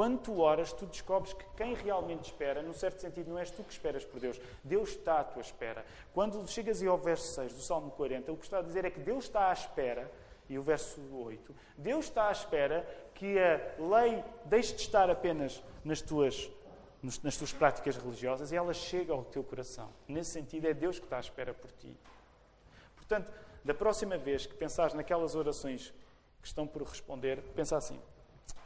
Quando tu oras, tu descobres que quem realmente espera, num certo sentido, não és tu que esperas por Deus, Deus está à tua espera. Quando chegas aí ao verso 6 do Salmo 40, o que está a dizer é que Deus está à espera e o verso 8. Deus está à espera que a lei deixe de estar apenas nas tuas, nas tuas práticas religiosas e ela chegue ao teu coração. Nesse sentido, é Deus que está à espera por ti. Portanto, da próxima vez que pensares naquelas orações que estão por responder, pensa assim: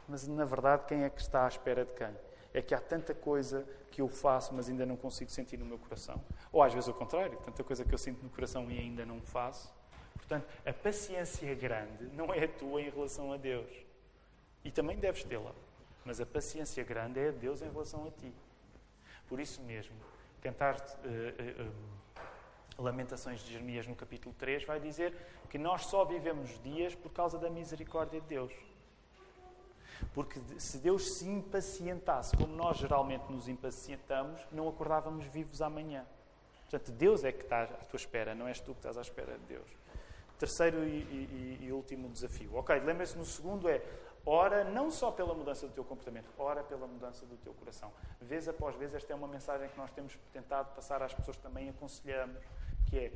Mas na verdade, quem é que está à espera de quem? É que há tanta coisa que eu faço, mas ainda não consigo sentir no meu coração. Ou às vezes o contrário, tanta coisa que eu sinto no coração e ainda não faço. Portanto, a paciência grande não é a tua em relação a Deus. E também deves tê-la. Mas a paciência grande é a Deus em relação a ti. Por isso mesmo, cantar uh, uh, uh, Lamentações de Jeremias no capítulo 3 vai dizer que nós só vivemos dias por causa da misericórdia de Deus. Porque se Deus se impacientasse, como nós geralmente nos impacientamos, não acordávamos vivos amanhã. Portanto, Deus é que está à tua espera, não és tu que estás à espera de Deus. Terceiro e, e, e último desafio. Ok, lembre-se no segundo é ora não só pela mudança do teu comportamento, ora pela mudança do teu coração. Vez após vez, esta é uma mensagem que nós temos tentado passar às pessoas também aconselhamos, que é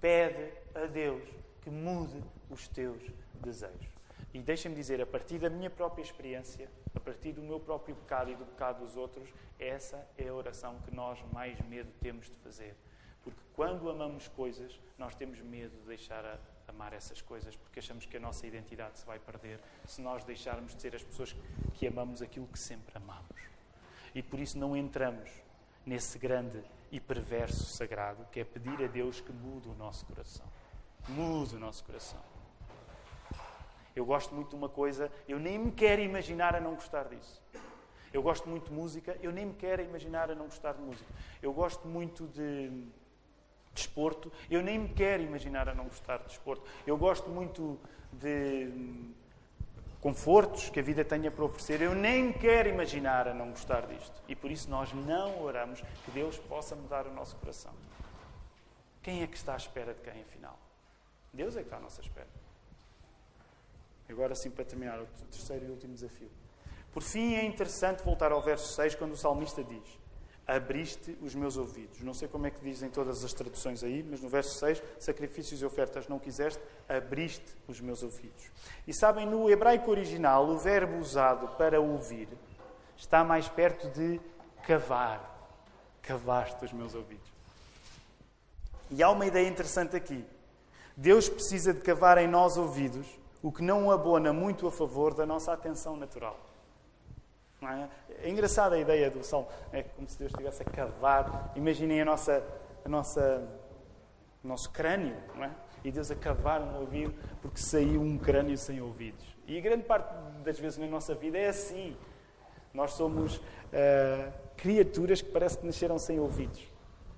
pede a Deus que mude os teus desejos. E deixem-me dizer, a partir da minha própria experiência, a partir do meu próprio pecado e do pecado dos outros, essa é a oração que nós mais medo temos de fazer. Porque quando amamos coisas, nós temos medo de deixar a amar essas coisas, porque achamos que a nossa identidade se vai perder se nós deixarmos de ser as pessoas que amamos aquilo que sempre amamos. E por isso não entramos nesse grande e perverso sagrado que é pedir a Deus que mude o nosso coração. Mude o nosso coração. Eu gosto muito de uma coisa, eu nem me quero imaginar a não gostar disso. Eu gosto muito de música, eu nem me quero imaginar a não gostar de música. Eu gosto muito de desporto, eu nem me quero imaginar a não gostar de desporto. Eu gosto muito de confortos que a vida tenha para oferecer, eu nem me quero imaginar a não gostar disto. E por isso nós não oramos que Deus possa mudar o nosso coração. Quem é que está à espera de quem, afinal? Deus é que está à nossa espera. Agora sim, para terminar, o terceiro e último desafio. Por fim, é interessante voltar ao verso 6, quando o salmista diz: Abriste os meus ouvidos. Não sei como é que dizem todas as traduções aí, mas no verso 6, sacrifícios e ofertas não quiseste, abriste os meus ouvidos. E sabem, no hebraico original, o verbo usado para ouvir está mais perto de cavar. Cavaste os meus ouvidos. E há uma ideia interessante aqui. Deus precisa de cavar em nós ouvidos o que não abona muito a favor da nossa atenção natural. É? é? engraçada a ideia do Salmo. É como se Deus estivesse a cavar. Imaginem a nossa, a nossa, o nosso crânio, não é? E Deus a cavar um ouvido porque saiu um crânio sem ouvidos. E grande parte das vezes na nossa vida é assim. Nós somos uh, criaturas que parece que nasceram sem ouvidos.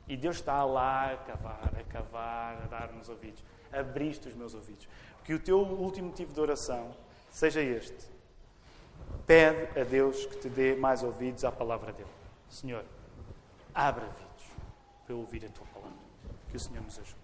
E Deus está lá a cavar, a cavar, a dar-nos ouvidos. Abriste os meus ouvidos. Que o teu último motivo de oração seja este. Pede a Deus que te dê mais ouvidos à palavra dele. Senhor, abre ouvidos para ouvir a tua palavra. Que o Senhor nos ajude.